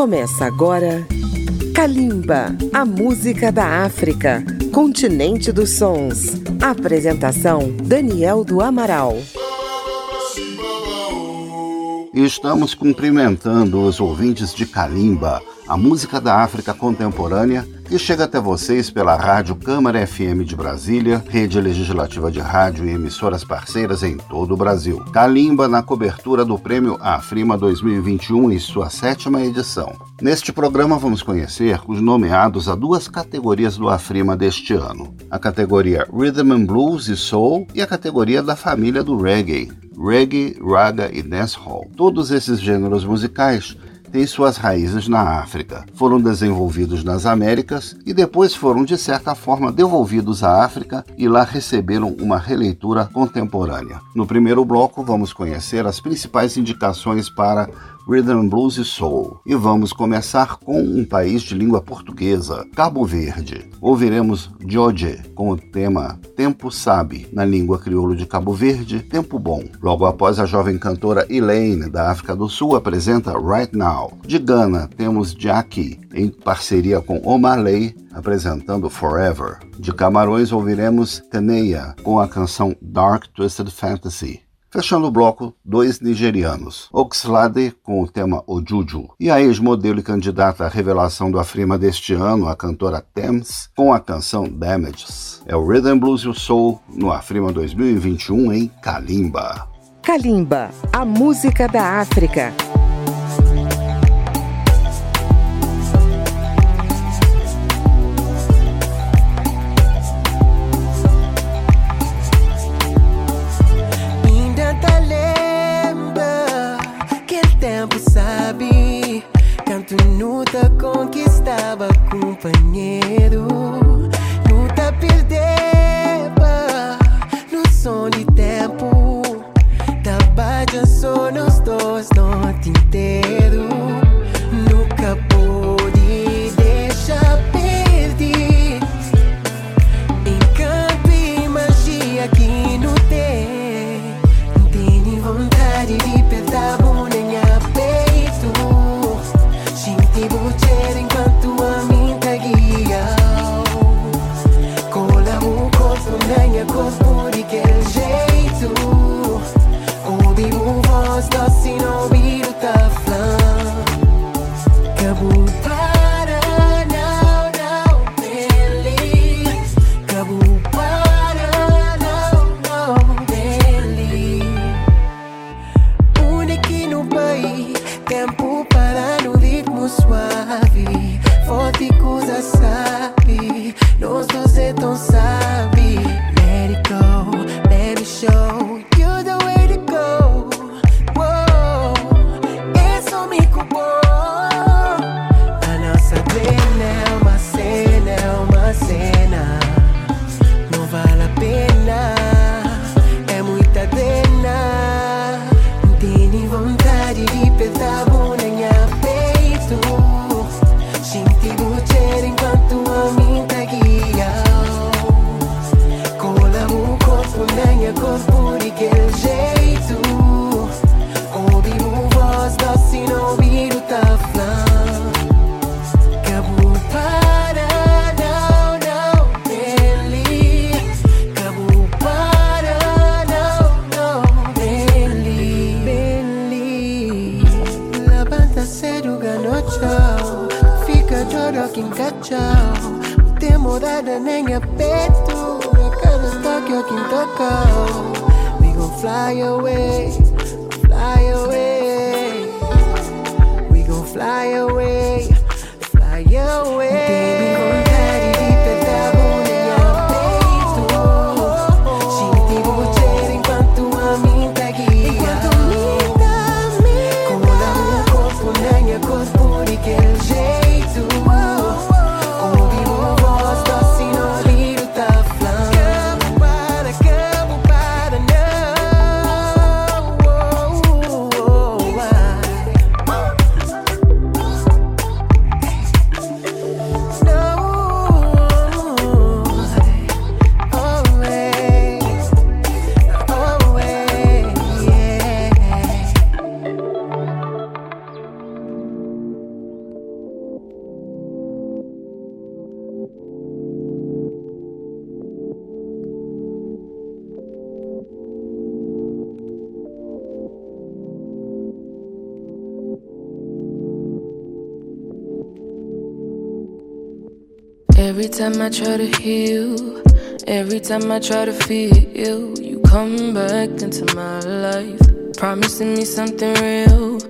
Começa agora Kalimba, a música da África, continente dos sons. Apresentação Daniel do Amaral. Estamos cumprimentando os ouvintes de Kalimba, a música da África contemporânea que chega até vocês pela Rádio Câmara FM de Brasília, rede legislativa de rádio e emissoras parceiras em todo o Brasil. Kalimba na cobertura do Prêmio Afrima 2021 em sua sétima edição. Neste programa vamos conhecer os nomeados a duas categorias do Afrima deste ano: a categoria Rhythm and Blues e Soul e a categoria da família do reggae, reggae, raga e dancehall. Todos esses gêneros musicais têm suas raízes na África. Foram desenvolvidos nas Américas e depois foram, de certa forma, devolvidos à África e lá receberam uma releitura contemporânea. No primeiro bloco, vamos conhecer as principais indicações para Rhythm Blues e Soul. E vamos começar com um país de língua portuguesa, Cabo Verde. Ouviremos George com o tema Tempo Sabe, na língua crioulo de Cabo Verde, Tempo Bom. Logo após, a jovem cantora Elaine, da África do Sul, apresenta Right Now. De Gana, temos Jackie, em parceria com Omaley, apresentando Forever. De Camarões, ouviremos Teneia, com a canção Dark Twisted Fantasy. Fechando o bloco, dois nigerianos, Oxlade com o tema Ojuju e a ex-modelo e candidata à revelação do Afrima deste ano, a cantora Thames, com a canção Damages. É o Rhythm Blues e o Soul no Afrima 2021 em Kalimba. Kalimba, a música da África. a sinner. looking to go. We gon' fly away. Every time I try to heal, every time I try to feel you, you come back into my life, promising me something real.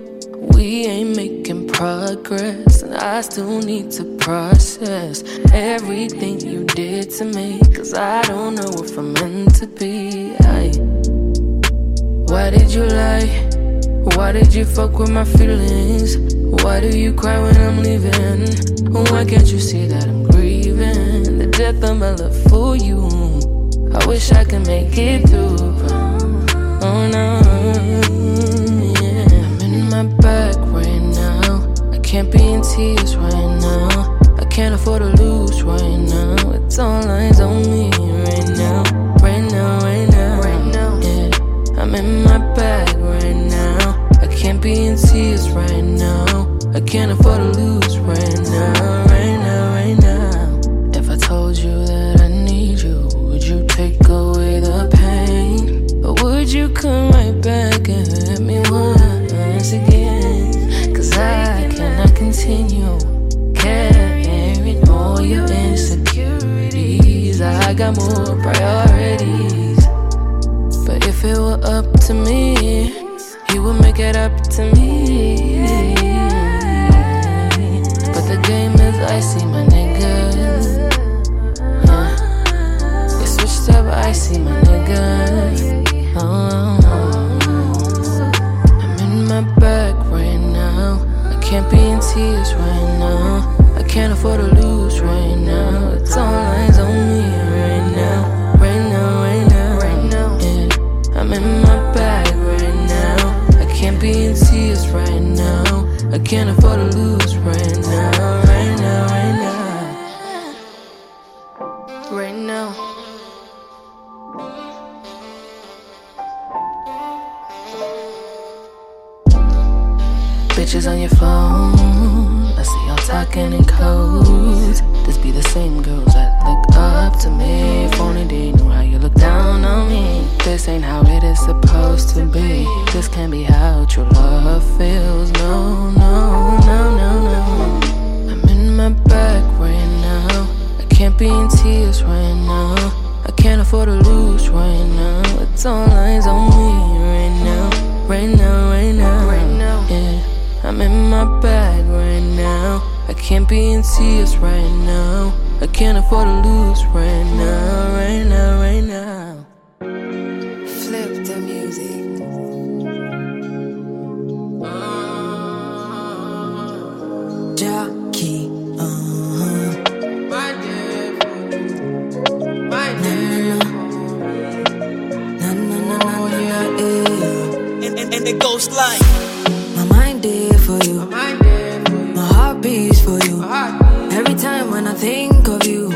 We ain't making progress, and I still need to process everything you did to me. Cause I don't know if I'm meant to be. I, why did you lie? Why did you fuck with my feelings? Why do you cry when I'm leaving? Why can't you see that I'm sip I'll fool you. I wish I could make it through. Oh no, yeah. I'm in my back right now. I can't be in tears right now. I can't afford to lose right now. It's all eyes on me. up to me. But the game is icy. na na na na na yeah, yeah. And, and, and it goes like My mind there for you. My, heart beats for you. Every time when I think of you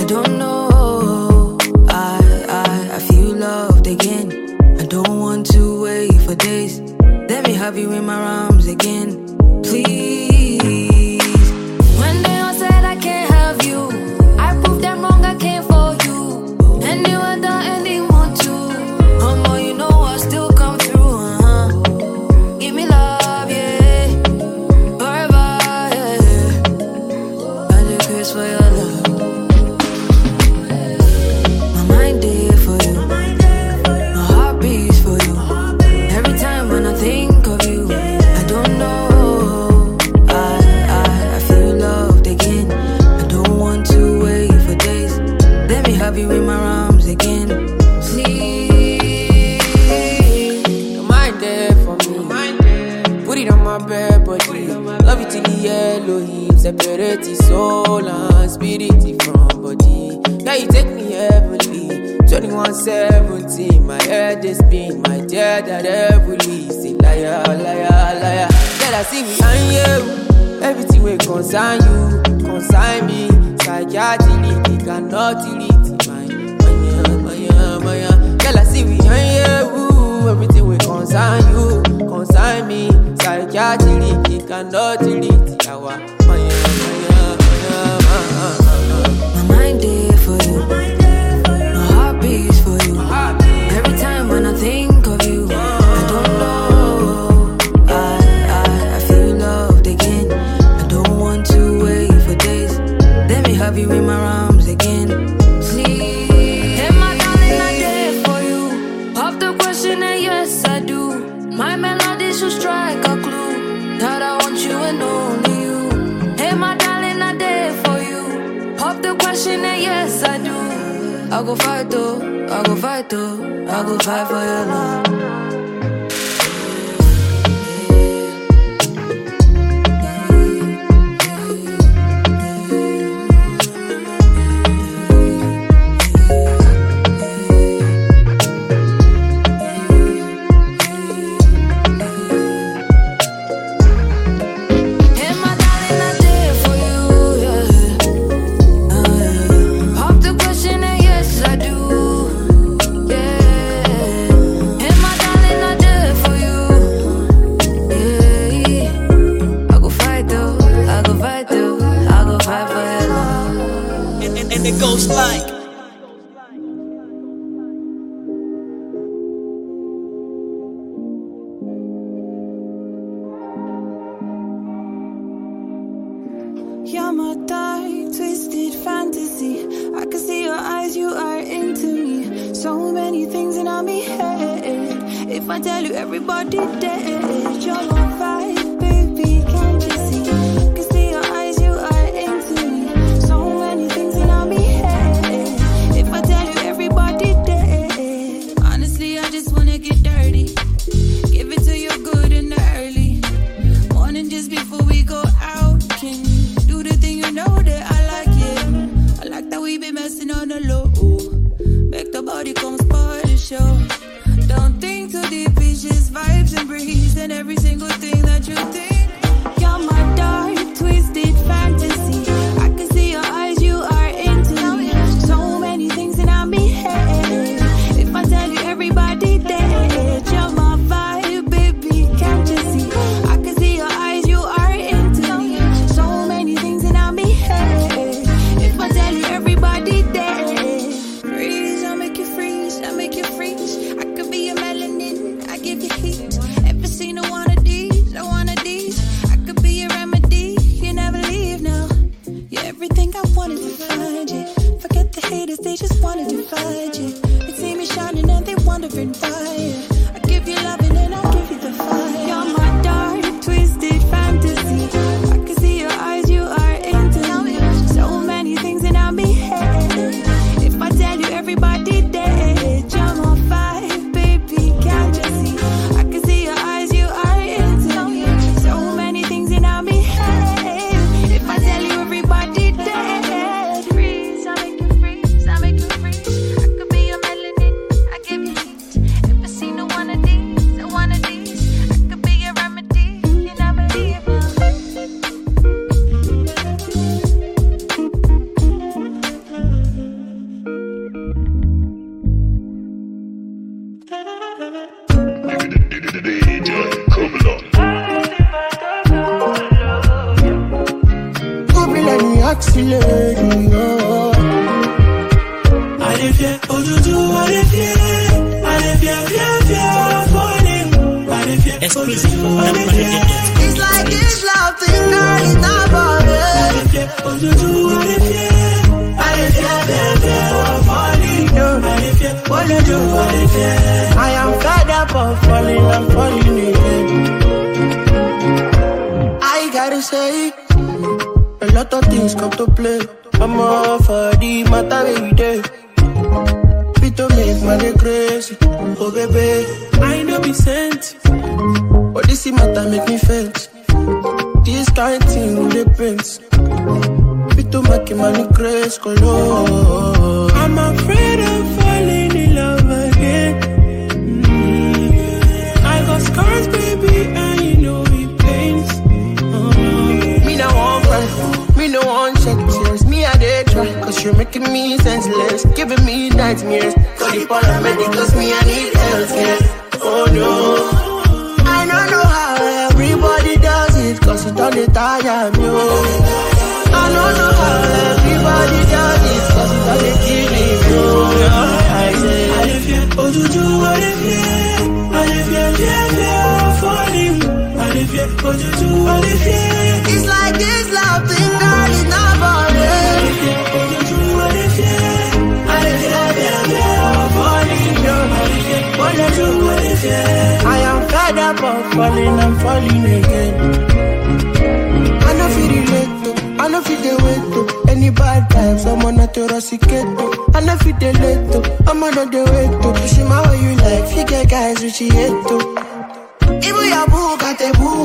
I don't know. I, I, I feel loved again. I don't want to wait for days. Let me have you in my arms. falling again. I know feel relate to, I know feel the wait to any bad times. I'm on a torosiketo. I know feel the late to, I'm on a the way to. Pushing my way you like, you get guys which you hate to. Ibu ya boo, got a boo.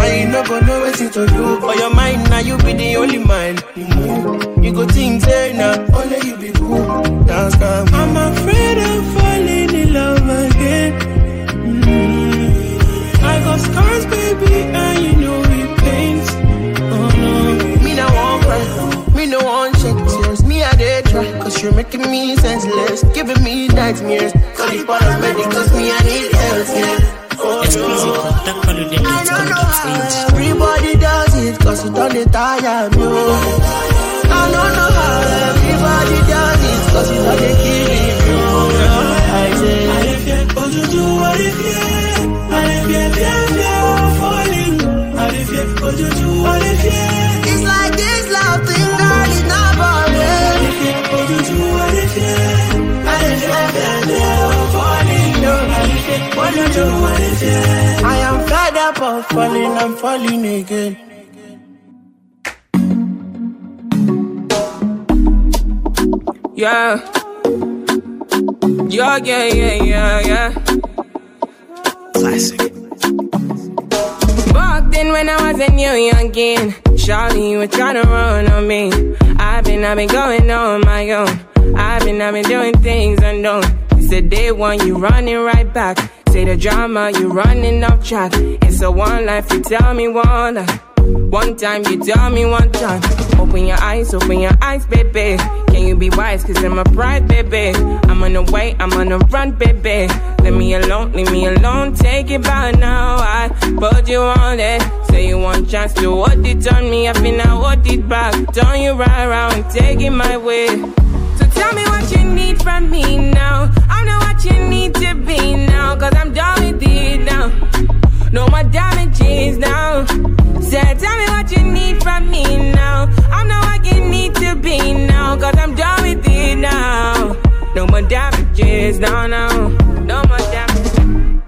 I ain't not gonna know what to do. For your mind, now you be the only mind. You move, you go think, say, now only you be cool. Now, I'm afraid of falling in love again. I got scars, baby, and you know it pains. Oh uh-huh. no, me no want cry, me no want shed tears. Me I did try, cause you're making me senseless, giving me nightmares. Call the part of cause me I need help, yeah. Oh, Exclusive no. from Dark Holiday I don't know how everybody does it, cause it don't tire me. oh. I don't know how everybody does it, cause it don't kill me. oh. I say, I if you, what you do, what if you, I if you, if you, I'm falling. I if you, what you do, what if you. It's like this love thing, girl, it's not boring. I if you, what do, what if you, I if you, if you, I'm falling. I if you, what you do, what if you. I am fed up of falling, I'm falling again. Yeah. Yeah, yeah, yeah, yeah, yeah. Classic. Back then when I was a new youngin', Charlie, you were trying to run on me. I've been, I've been going on my own. I've been, I've been doing things unknown. It's the day one, you running right back. Say the drama, you running off track. It's a one life, you tell me one. One time, you tell me one time. Open your eyes, open your eyes, baby. Can you be wise? Cause I'm a pride, baby. I'm on the way, I'm on the run, baby. Leave me alone, leave me alone. Take it by now. I put you on it. Say you want chance to hold it on me. I feel I hold it back. Turn you right around, take it my way. So tell me what you need from me now. I know what you need to be now. Cause I'm done with it now. No more damages now. Say, tell me what you need from me now. I know what you need to be now. Cause I'm done with it now. No more damages, no, no. No more damages.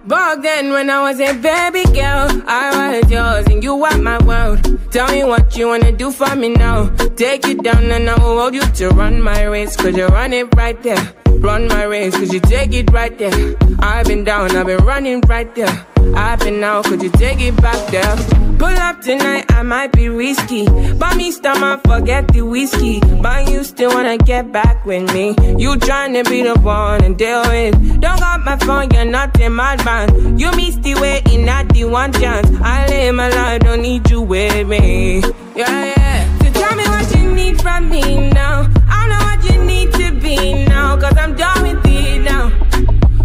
Back then when I was a baby girl, I was yours and you were my world. Tell me what you wanna do for me now. Take you down and I will hold you to run my race. Cause you run it right there. Run my race, cause you take it right there. I've been down, I've been running right there. I've been out, could you take it back there? Pull up tonight, I might be risky. But me stomach, forget the whiskey. But you still wanna get back with me. You tryna be the one and deal with. Don't got my phone, you're not in my band. You missed the way not the one chance. I live my life, don't need you with me. Yeah, yeah. So tell me what you need from me now.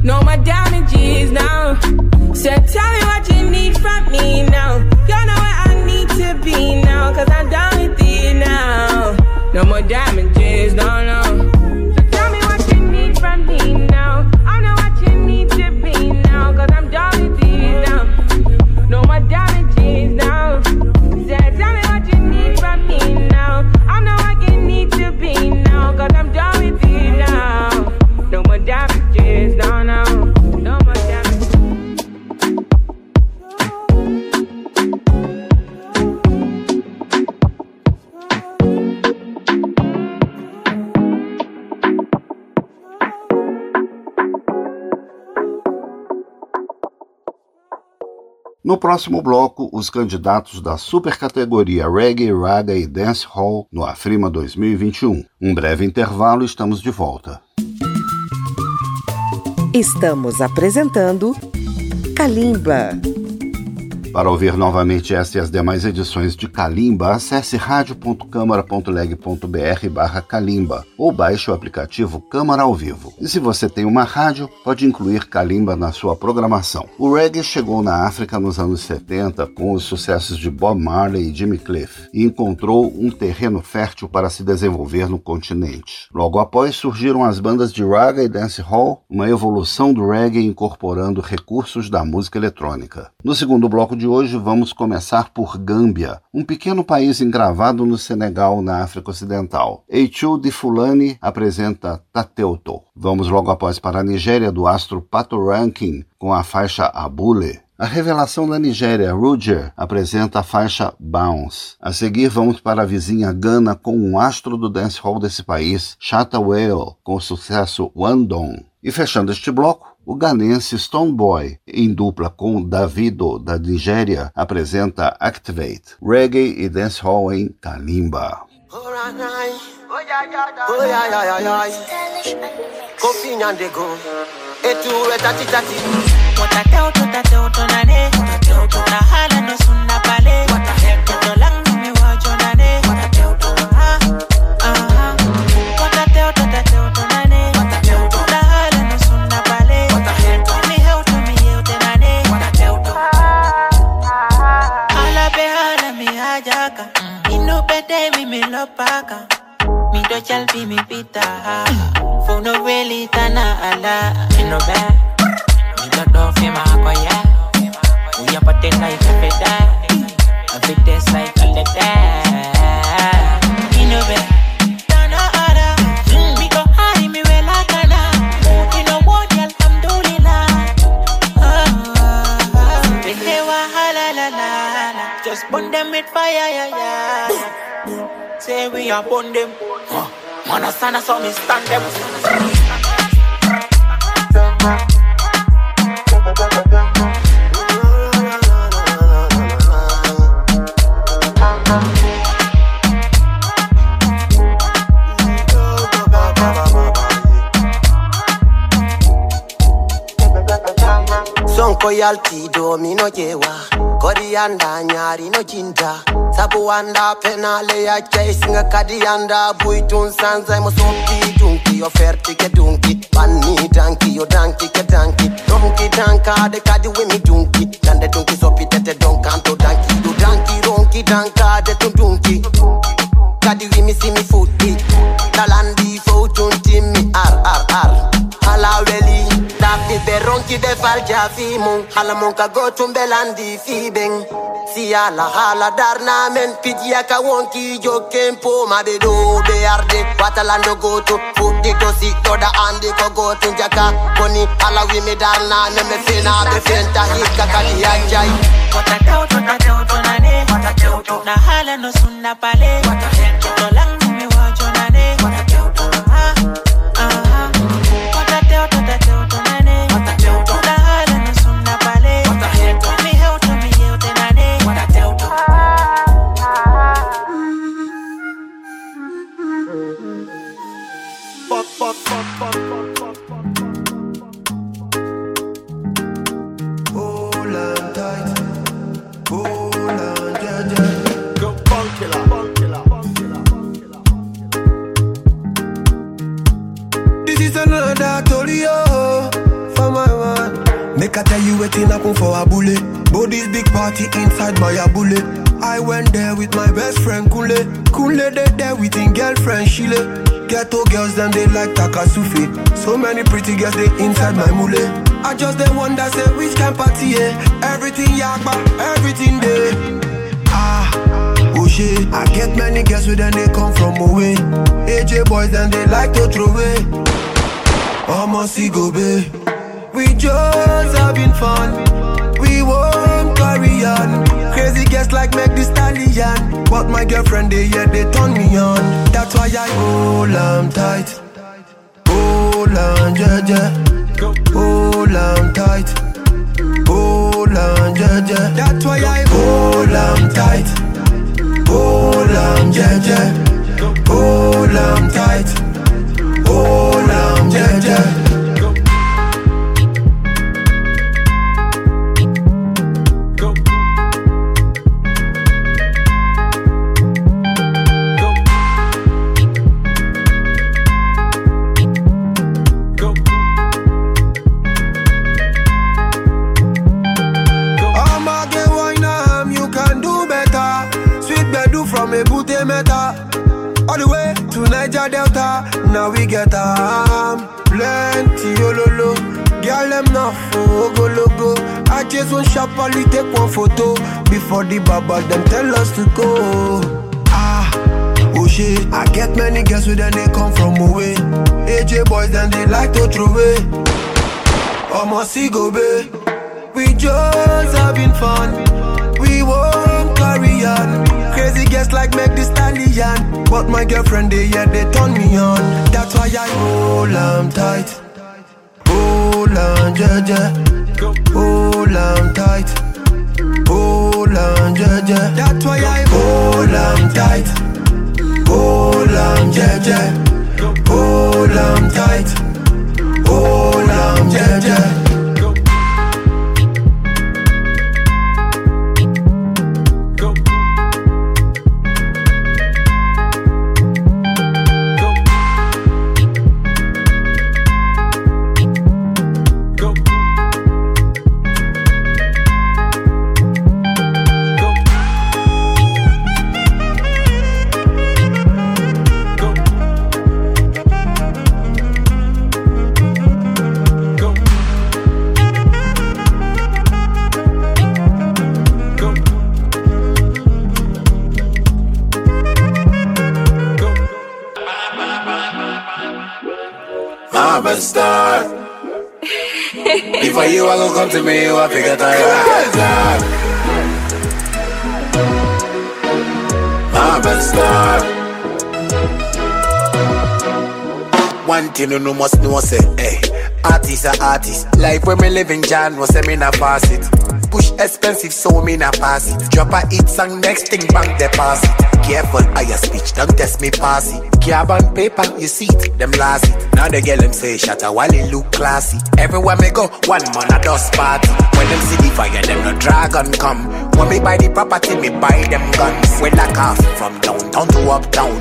No more damages now. So tell me what you need from me now. You know what I need to be now. Cause I'm done with it now. No more damages, No próximo bloco, os candidatos da supercategoria Reggae, Raga e Dance Hall no Afrima 2021. Um breve intervalo e estamos de volta. Estamos apresentando Kalimba. Para ouvir novamente esta e as demais edições de Kalimba, acesse radio.câmara.leg.br barra Kalimba ou baixe o aplicativo Câmara ao Vivo. E se você tem uma rádio, pode incluir Kalimba na sua programação. O reggae chegou na África nos anos 70 com os sucessos de Bob Marley e Jimmy Cliff e encontrou um terreno fértil para se desenvolver no continente. Logo após surgiram as bandas de raga e dancehall, uma evolução do reggae incorporando recursos da música eletrônica. No segundo bloco de hoje vamos começar por Gâmbia, um pequeno país engravado no Senegal, na África Ocidental. Eichu de Fulani apresenta Tateuto. Vamos logo após para a Nigéria do astro Pato Ranking com a faixa Abule. A revelação da Nigéria, Roger, apresenta a faixa Bounce. A seguir, vamos para a vizinha Gana com um astro do dancehall desse país, Shatta Whale, com o sucesso Wandong. E fechando este bloco, o ganense Stoneboy, em dupla com Davido da Nigéria, apresenta Activate, reggae e dancehall em Kalimba. Paka Mi do chalpi mi pita Fo no really tana ala Mi no be Mi do do fi ma ko ya Uya pate like a feda A bit des like a leda Mi no be Just burn them with fire yeah yeah Say we upon them. Huh. Man, I stand so me stand them. Son koyalti do mi no jewa Korianda nyari no jinja Sabuanda penale ya chasing a kadianda Buitun sanza mo sompi dunki Offerti ke dunki Panni danki yo danki ke danki. Donki danka de kadi wimi dunki. Nande dunki sopi tete don kanto danki. Do danki ronki danka de tun dunki. Kadi wimi si mi de falja fi mun Hala mun ka go tumbelandi fi beng. Si ala hala darna men. Pidi ka wonki jo kempo Ma be do be arde Watalando go to Futi to si to da andi ko go to Jaka koni hala wi me darna Me me fina be fenta hika kali ajai Wata teo to ta teo to na ne. Wata teo to Na hala no sunna pale Wata teo to lang party inside my bullet. I went there with my best friend Kule. Kule they there with his girlfriend Shile. Ghetto girls them they like Takasufi. So many pretty girls they inside my mule. I just they wonder say which can party yeah. Everything yakba, everything there. Ah, oh shit. I get many girls with them they come from away. AJ boys and they like to throw away. Almost go be. We just having fun. We won't carry. Crazy guests like make the stallion. But my girlfriend they yeah they turn me on. That's why I hold on tight. Hold on, yeah, yeah. Hold on tight. Hold on, yeah, yeah. That's why I hold on tight. Hold on, yeah, yeah. Hold on tight. Hold on, yeah, yeah. Delta. Now we get am. Plenty ololo. Girl, them not for go logo. I just want sharply take one photo. Before the baba, them tell us to go. Ah, oh shit. I get many girls with them, they come from away. AJ boys, then they like to throw away. Almost see go be. we just having fun. We won't carry on. Crazy guests like make the stallion. But my girlfriend, they yeah, they turn me on. That's why I hold on tight. Hold on, yeah, yeah. Hold on tight. Hold on, yeah, yeah. That's why I hold on tight. Hold on, yeah, yeah. Hold on tight. Hold on, yeah, yeah. I'm a star. Before you, I gon' come to me, you I figure that I'm a star. One thing you know must know say, hey, artist a artist. Life where me living, John was say me na pass it. Push expensive, so me na pass it. Drop a hit song, next thing bank deposit. Careful, I your speech, don't test me pass it. Carbon paper, you see it, them last it. Now the girl them say shut a while it look classy. Everywhere me go, one man a dust party. When them see the fire, them no dragon come. When me buy the property, me buy them guns. We lock off from downtown to uptown.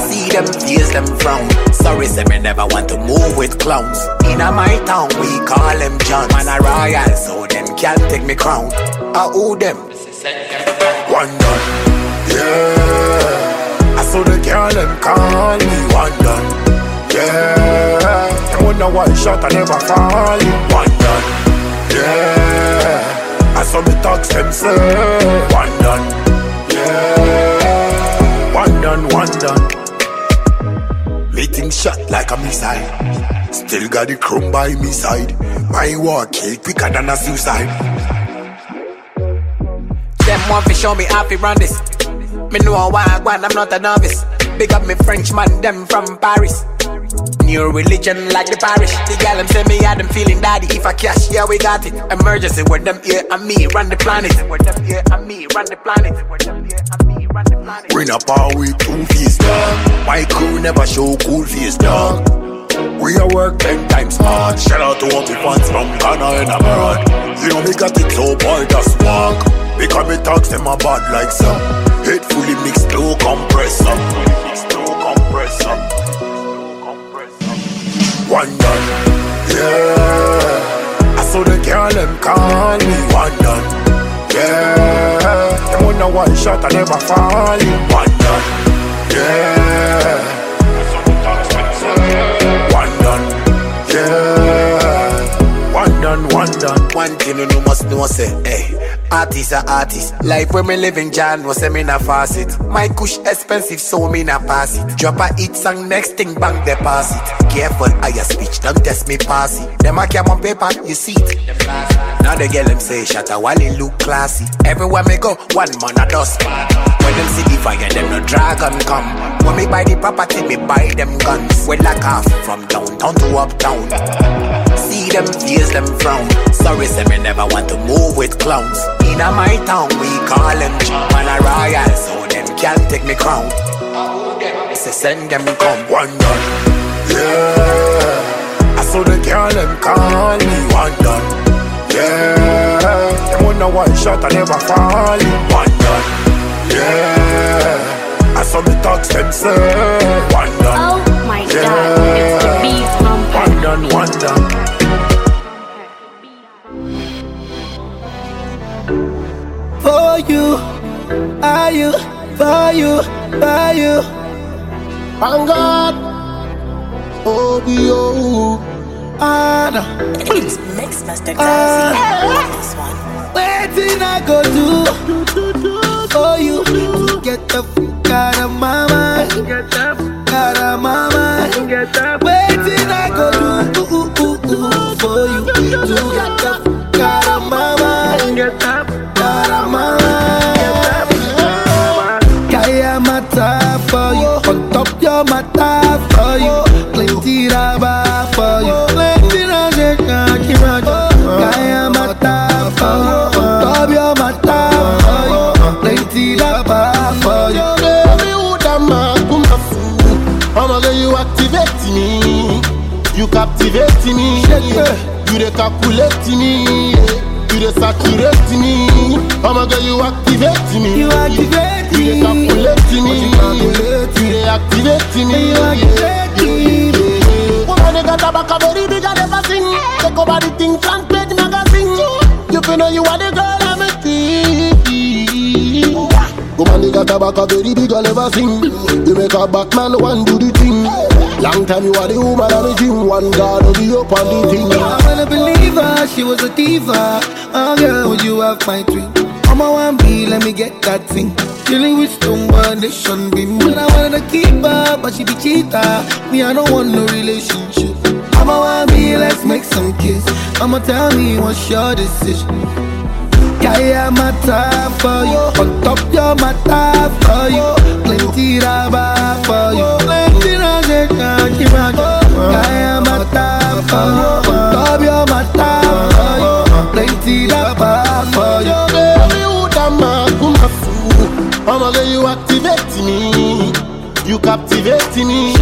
See them face them frown. Sorry, say me never want to move with clowns. In a my town, we call them John. Man a royal, so can't take me crown. I owe them. One done, yeah. I saw the girl them call me one done, yeah. Them wonder why shot I never fall one done, yeah. I saw me talks them say one done, yeah. One done, one done. Meeting shot like a missile. Still got the chrome by me side. My war kill quicker than a suicide. Them want to show me how to run this. Me know why I want, I'm not a novice. Big up me French man, them from Paris. New religion like the parish. The gal them say me had them feeling daddy. If I cash, yeah we got it. Emergency with them here and me run the planet. With them here and me run the planet. With them here and me run the planet. Bring up our week two face dog. My crew never show cool face dog. We are work ten times hard. Shout out to all the fans from Ghana and abroad. You know me got it so boy just walk. Because me talks them a bad like some. Head fully mixed low compressor. One done, yeah. I saw the girl them call me one done, yeah. Them wonder why shot I never fall in one done, yeah. You know must know say, hey, artist a artist. Life where me living, John was say me na. My kush expensive, so me na pass it. Drop a hit song, next thing bank deposit. Careful, I your speech, don't test me pass it. Them a cam on paper, you see it. Now the girl them say shut a while it look classy. Everywhere me go, one man a dust. When them see the fire, them no dragon come. When me buy the property, me buy them guns. We lock off from downtown to uptown. See them face them frown. Sorry, say me never want to move with clowns. In a my town, we call them man a royal, so them can't take me crown. Say send them come one done, yeah. I saw the girl them call me one done, yeah. Them wonder why shot I never fall in one done, yeah. I saw me talks them say one done, Oh my god, it's the beat from one done, one done. For you, are you, for you, for you. On God, oh, be oh, Anna. Mix, mix, Master. This one. Waiting I go do for you to get the captivate me. You dey calculate me. You dey saturate me. I'ma you activate me. You activate me. You dey calculate me. You calculate dey activate me. You activate me. Woman, they got a back a very big and never sing. Take over the thing, front page magazine. You feel know you are the girl I'm a. Woman, they got a back a very big and never sing. You make a back man one do the thing. Long time you are the woman I'm a gym. One God will be up on the thing. I wanna believe her, she was a diva. Oh girl, would you have my dream? I'm a one B, let me get that thing. Dealing with stone nation beam. But I wanted to keep her, but she be cheater. Me, I don't want no relationship. I'm a one B, let's make some kiss. I'ma tell me what's your decision. Yeah, I'm a time for you. On top, you're my time for you. Plenty rubber for you. Plenty rubber for you. Yeah, I'm a time for you. On top, you're my time for you. Plenty rubber for you. Every wood and man to my food. I'ma get you activate me. You captivate me.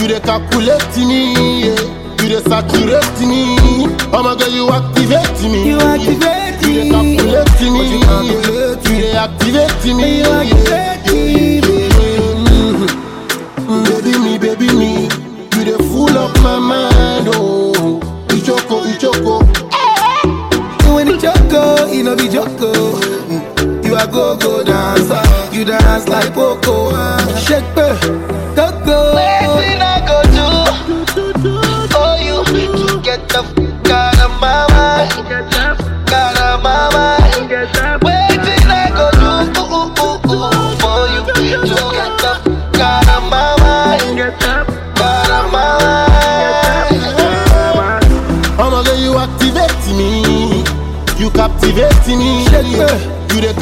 You dey calculate me. yeah. You dey saturate me. I'ma get you activate me. You activate me. You dey calculate me. You dey activate me. You activate go go dancer, you dance like Poco. Shake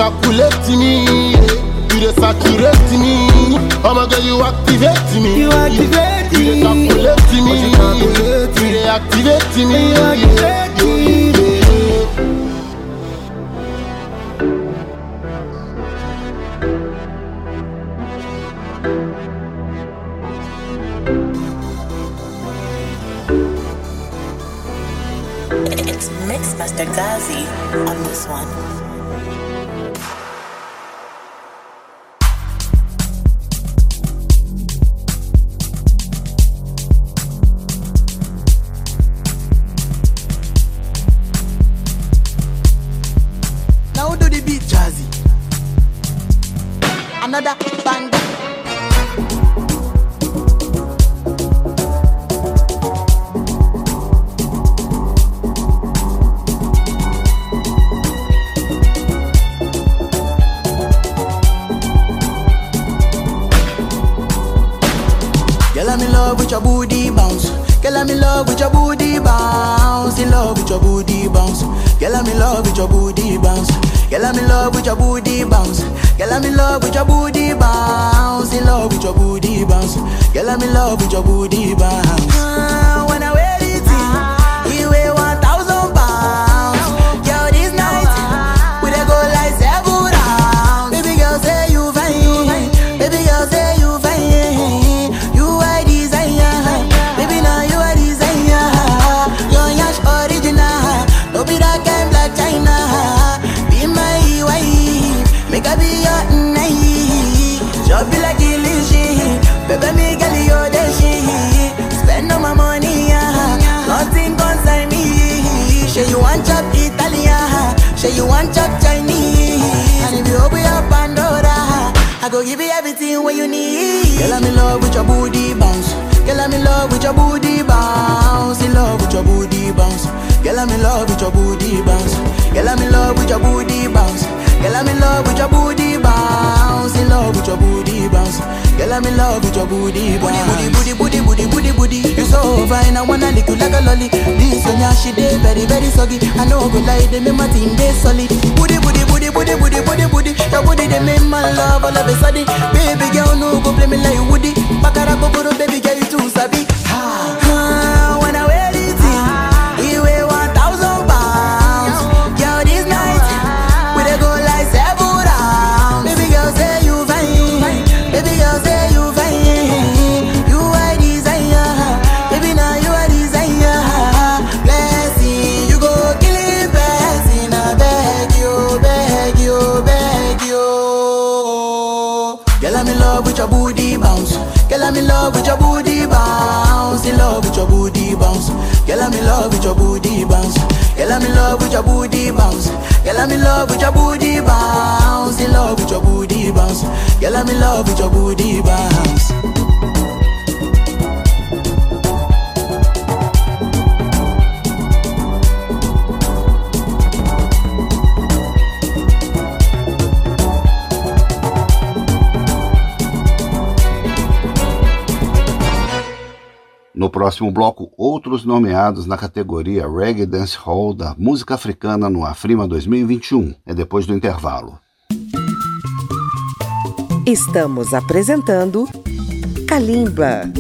calculate me. You dey saturate me. Oh I'ma you activate me. You activate You dey me. calculate me. You You dey activate me. You activate me. Another banger. Girl, I'm in love with your booty bounce. Girl, I'm in love with your booty bounce. In love with your booty bounce. Girl, I'm in love with your booty bounce. Girl, I'm in love with your booty bounce. Girl, I'm in love with your booty bounce. In love with your booty bounce. Girl, I'm in love with your booty bounce. Say you want chop Chinese. And if you open your Pandora, I go give you everything what you need. Girl, I'm in love with your booty bounce. Girl, I'm in love with your booty bounce. In love with your booty bounce. Girl, I'm in love with your booty bounce. Girl, I'm in love with your booty bounce. Girl, I'm in love with your booty bounce. In love with your booty bounce. Girl, I'm in love with your booty bounce. Booty, booty, booty, booty, booty, booty. You so fine, I wanna lick you like a lolly. This one, yeah, she dey very, very soggy. I know go lie, they make my team dey solid. Booty, booty, booty, booty, booty, booty, booty. Your booty they make my love all of a sudden. Baby girl, no go play me like Woody. Bakara go baby girl, you too sabi. Love with your booty bounce. Girl, I'm in love with your booty bounce. Girl, I'm in love with your booty bounce. In love with your booty bounce. Girl, I'm in love with your booty bounce. Próximo bloco, outros nomeados na categoria Reggae Dance Hall da música africana no Afrima 2021. É depois do intervalo. Estamos apresentando Kalimba.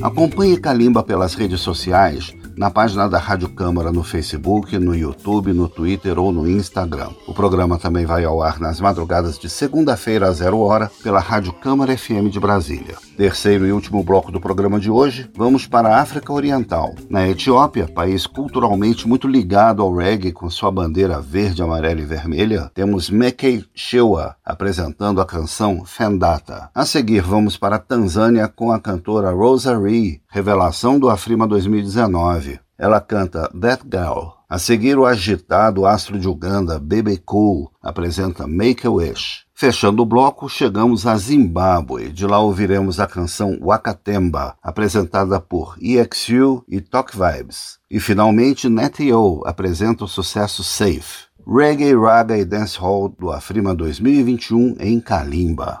Acompanhe Kalimba pelas redes sociais na página da Rádio Câmara no Facebook, no YouTube, no Twitter ou no Instagram. O programa também vai ao ar nas madrugadas de segunda-feira a zero hora pela Rádio Câmara FM de Brasília. Terceiro e último bloco do programa de hoje, vamos para a África Oriental. Na Etiópia, país culturalmente muito ligado ao reggae com sua bandeira verde, amarela e vermelha, temos Mekei Shewa apresentando a canção Fendata. A seguir, vamos para a Tanzânia com a cantora Rosary, revelação do Afrima 2019. Ela canta That Girl. A seguir, o agitado astro de Uganda, Bebe Cool, apresenta Make a Wish. Fechando o bloco, chegamos a Zimbábue. De lá ouviremos a canção Wakatemba, apresentada por EXU e Talk Vibes. E finalmente, Netio apresenta o sucesso Safe. Reggae, Raga e Dancehall do Afrima 2021 em Kalimba.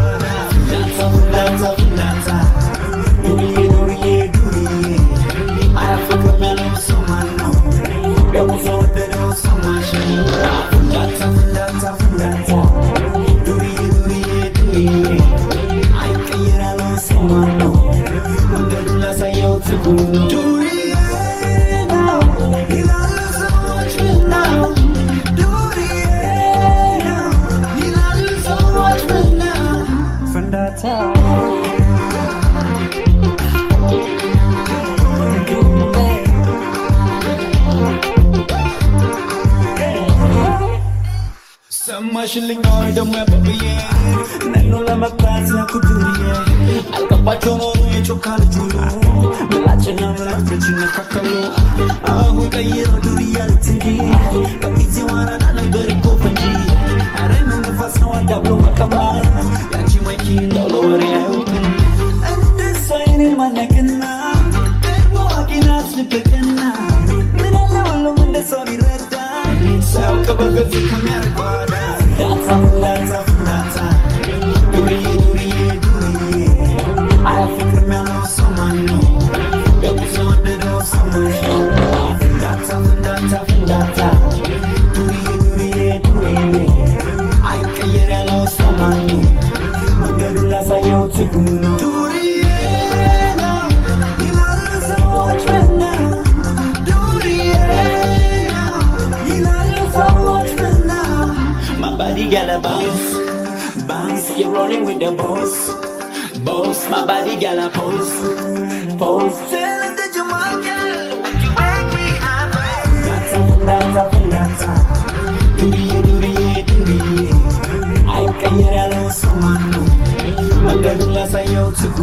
Thank you.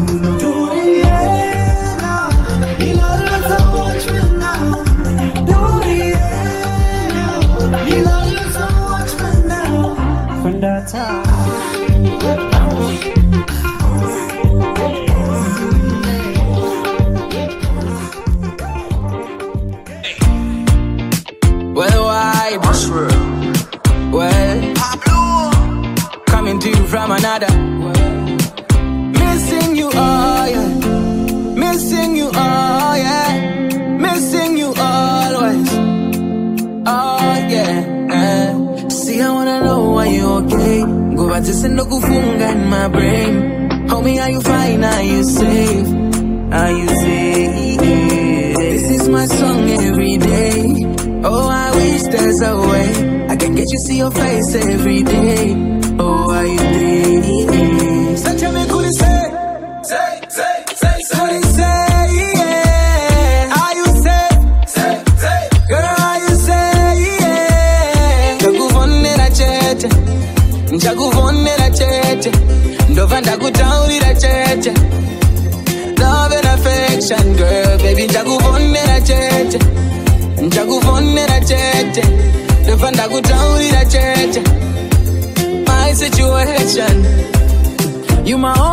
Sayo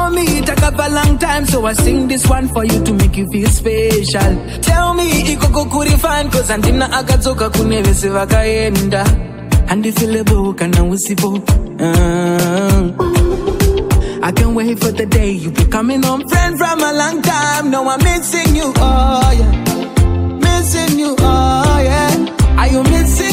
My homie, it took up a long time, so I sing this one for you to make you feel special. Tell me, ikoko fine, cause andina akadzoka kune vese vakaenda. Handifilebo kana usipo. Uh. I can't wait for the day you be coming home, friend from a long time. No, I'm missing you, oh yeah. Missing you, oh yeah. Are you missing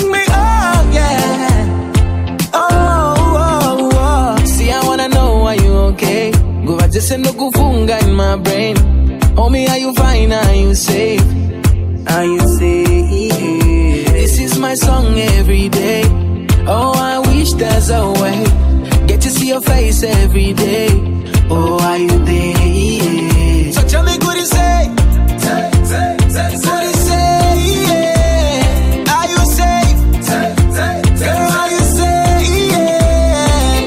I no kufunga in my brain. Homie, are you fine? Are you safe? Are you safe? This is my song every day. Oh, I wish there's a way. Get to see your face every day. Oh, are you there? So tell me, could you say? Say. Are you safe? say, say, say.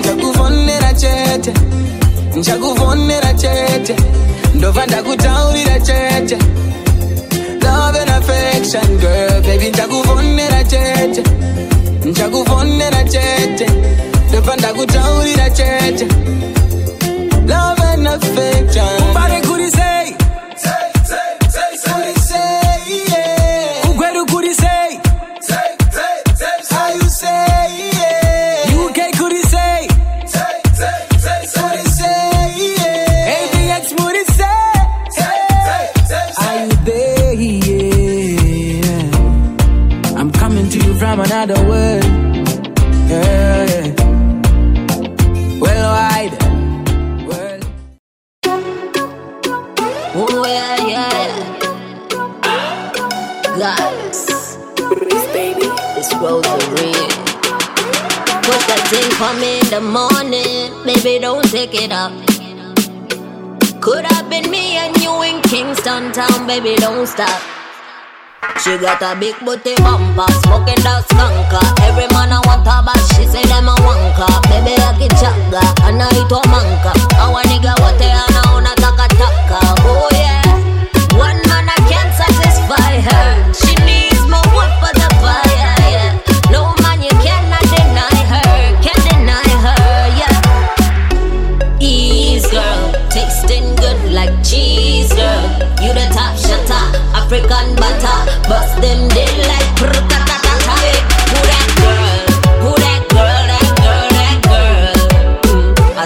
Could nchakuvonera ndova ndakutaurira chete. Love and affection, girl, the morning, baby. Don't take it up. Could have been me and you in Kingston town, baby. Don't stop. She got a big booty bumper, smoking that skunker. Every man I want her, but she say them a wanker. Baby, I get chugga, and I eat a manka. I want nigga what they are now, not taka taka. Oh yeah, one man I can't satisfy her.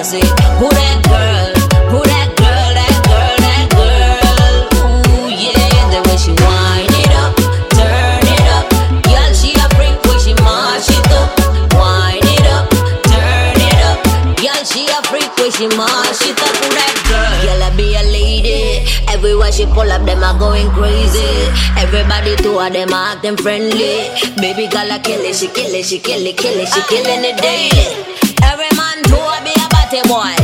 Say, who that girl? Who that girl? That girl? That girl? Ooh yeah, the way she wind it up, turn it up. Girl, she a freak when she mash it up, wind it up, turn it up. Girl, she a freak when she mash it up. Who that girl? Girl, I be a lady. Everywhere she pull up, them are going crazy. Everybody to her, them are acting friendly. Baby girl, I kill it, she kill it, she kill it, kill it, she uh. killing it daily. Every man to her a batty boy.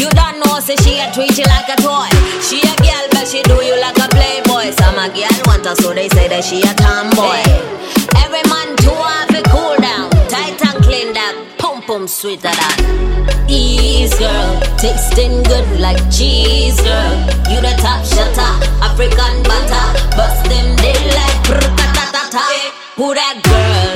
You don't know, say she a treat you like a toy. She a girl, but she do you like a playboy. Some a girl want her, so they say that she a tomboy. Every man to her be cool down, tight and clean that, pum pum sweeter than. Ease girl, tasting good like cheese girl. You the top shutter, African butter, bust them dead like prrr-ta-ta-ta-ta. Who that girl?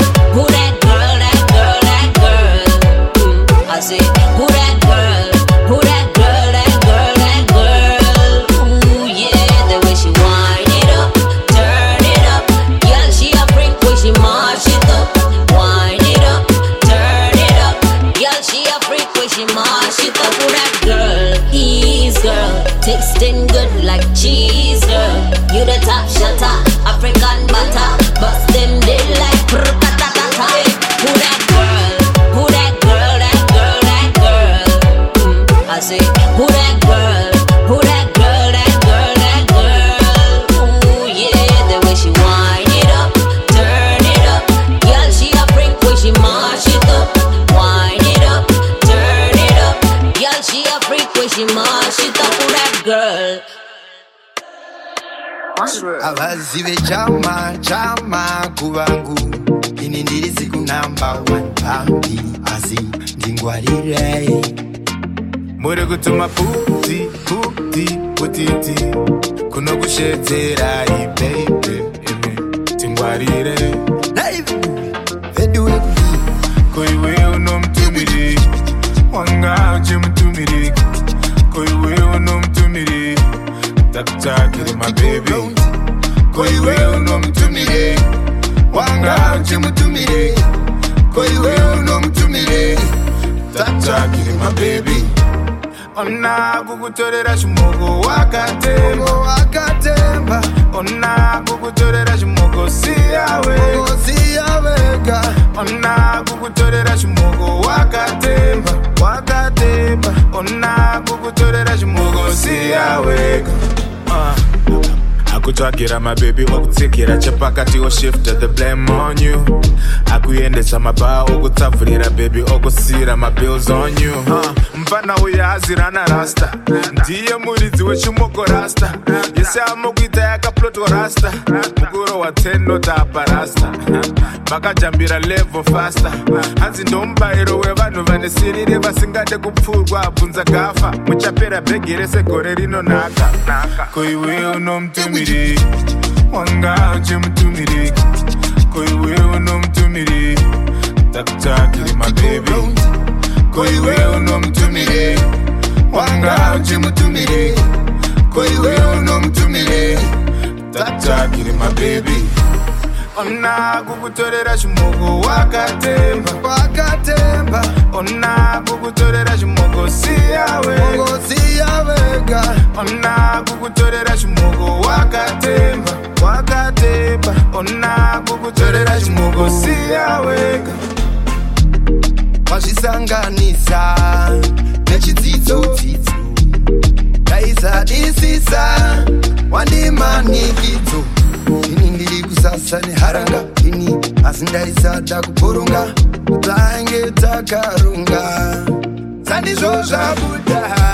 Avazive chama chama kuvangu. Ini ndiri siku namba one pambi asi ndingwarire. Muri kutuma puti puti putiti kuno kushedzera ibebe tingwarire. Koiwe unomtumiri? Wanga uchimutumiri koiwe unomtumiri? Takutsvakire mabebi koiwe unomtumiri wanga uchimutumiri koiwe unomtumiri takutsvakire mabebi. Ona kukutorera chimoko wakatemba. Wakatemba. Ona kukutorera chimoko siyawe. Siyawega ona kukutorera chimoko wakatemba. Wakatemba. Ona kukutorera chimoko siyawega uh. Akutsvagira mabebi okutsikira chepakati oshifta the blame on you. Akuendesa mabhaa okutsavhurira bebi okusiyira mabills on you. Uh, mufana uyu azirana rasta. Ndiye muridzi wechimoko rasta. Yese amokuita yakaplotwa rasta mukuro wa10 notapa rasta. Vakajambira level fasta hanzi ndomubayiro wevanhu vane sirire vasingade kupfurwa abvunza gafa. Muchapera bhegi rese gore rinonaka koiwe unomutumiri mtumire wanga uje mtumire koiwewe no mtumire takutakire mabebe koiwewe no mtumire wanga uje mtumire koiwewe no mtumire takutakire mabebe ona kukutorera chimoko wakatemba. Wakatemba. Ona kukutorera chimoko siyawega siyawega. Ona kukutorera chimoko wakatemba. Wakatemba. Ona kukutorera chimoko siyawega. Wazvisanganisa dzada kuburunga dzange dzakarunga dzandizvo zvabuda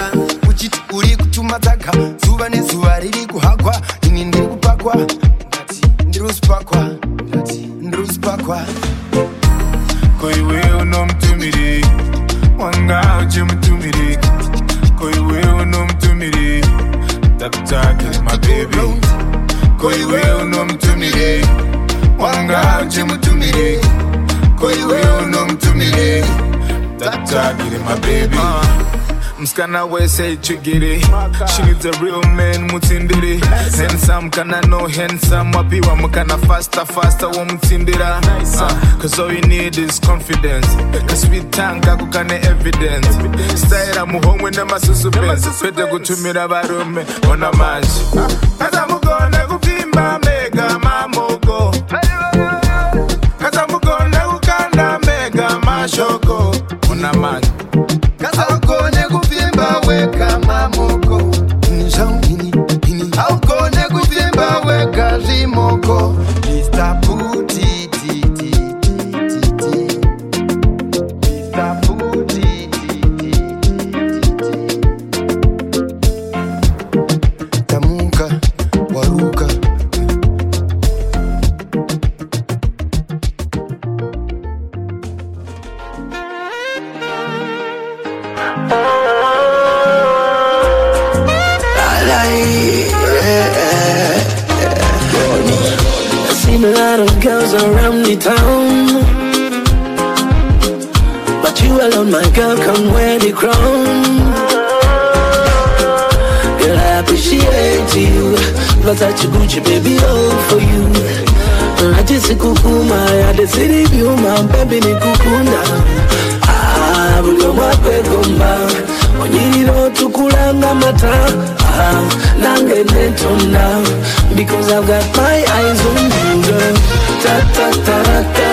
musikana wese itsvigiri she needs a real man mutsindiri. Handsome kana no handsome wapiwa mukana faster faster womutsindira uh, cause all you need is confidence. Kasweet tongue kako kane evidence. Staira muhomwe nemasusupens kwete kutumira varume ona manje kasa mugone kupfimba mega mamoko kasa girls around the town. But you alone, my girl, can wear the crown. Girl, I appreciate you. But I Gucci, baby, all for you. I just kukuma, I just see you, my baby, ni kukunda. Ah, bulo mwape gomba. Tukulanga mata. Ah, nange netona. Because I've got my eyes on you, girl. Ta ta ta ta.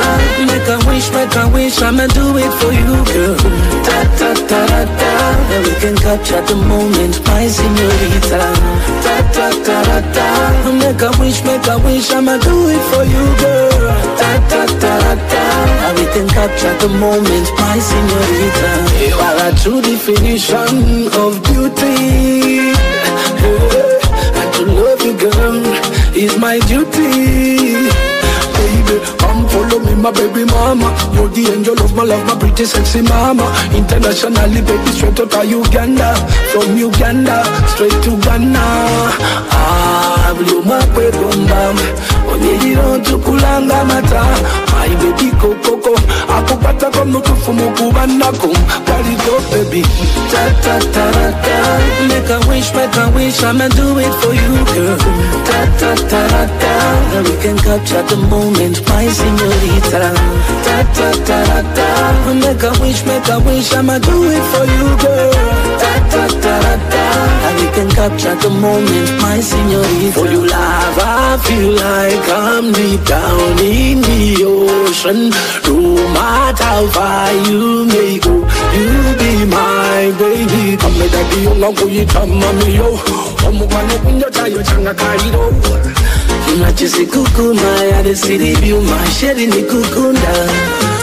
Make a wish, make a wish, I'ma do it for you, girl. Ta ta ta ta. And we can capture the moment, my señorita. Ta ta ta ta. Make a wish, make a wish, I'ma do it for you, girl. Ta ta ta ta. And we can capture the moment, my señorita. You are a true definition of beauty. I to love you, girl. is my duty. Come follow me, my baby mama. You're the angel of my love, my pretty sexy mama. Internationally, baby, straight out of Uganda. From Uganda, straight to Ghana. Ah, blue my baby mama. Tukulanga mata. Kokoko. Akupata kwa mutufu ta. Make a wish, make a wish, I'ma do it for you, girl. We can capture the moment, my señorita. Ta ta ta ta ta. Make a wish, make a wish, I'ma do it for you, girl. We can capture the moment, my señorita. For you, love, I feel like I'm deep down in the ocean. No matter how far you may go, you be my baby. Come that deal, long for you, come me yo. Omugwane kunjota yo changa kairo. Unachisi kukuma ya the city view, my sheri ni kukunda.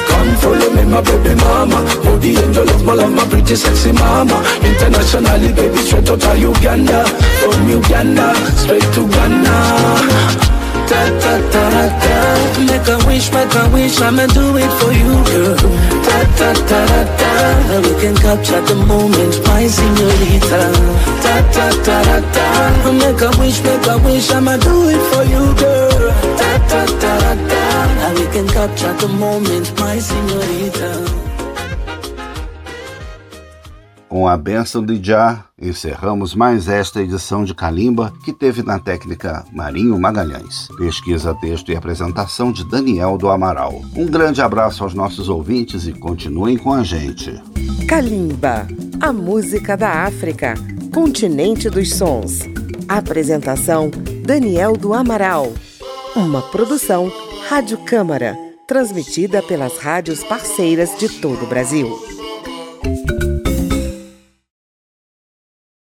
Come follow me, my baby mama. You're the angel of my love, my pretty sexy mama. Internationally, baby, straight out of Uganda. From Uganda, straight to Ghana. Ta ta ta ta. Make a wish, make a wish, I'ma do it for you, girl. Ta ta ta ta ta. We can capture the moment, my señorita. Ta ta ta ta ta. Make a wish, make a wish, I'ma do it for you, girl. Ta ta ta ta ta. We can capture the moment, my señorita. Com a benção de Já, encerramos mais esta edição de Calimba, que teve na técnica Marinho Magalhães. Pesquisa, texto e apresentação de Daniel do Amaral. Um grande abraço aos nossos ouvintes e continuem com a gente. Kalimba, a música da África, continente dos sons. Apresentação: Daniel do Amaral. Uma produção Rádio Câmara, transmitida pelas rádios parceiras de todo o Brasil.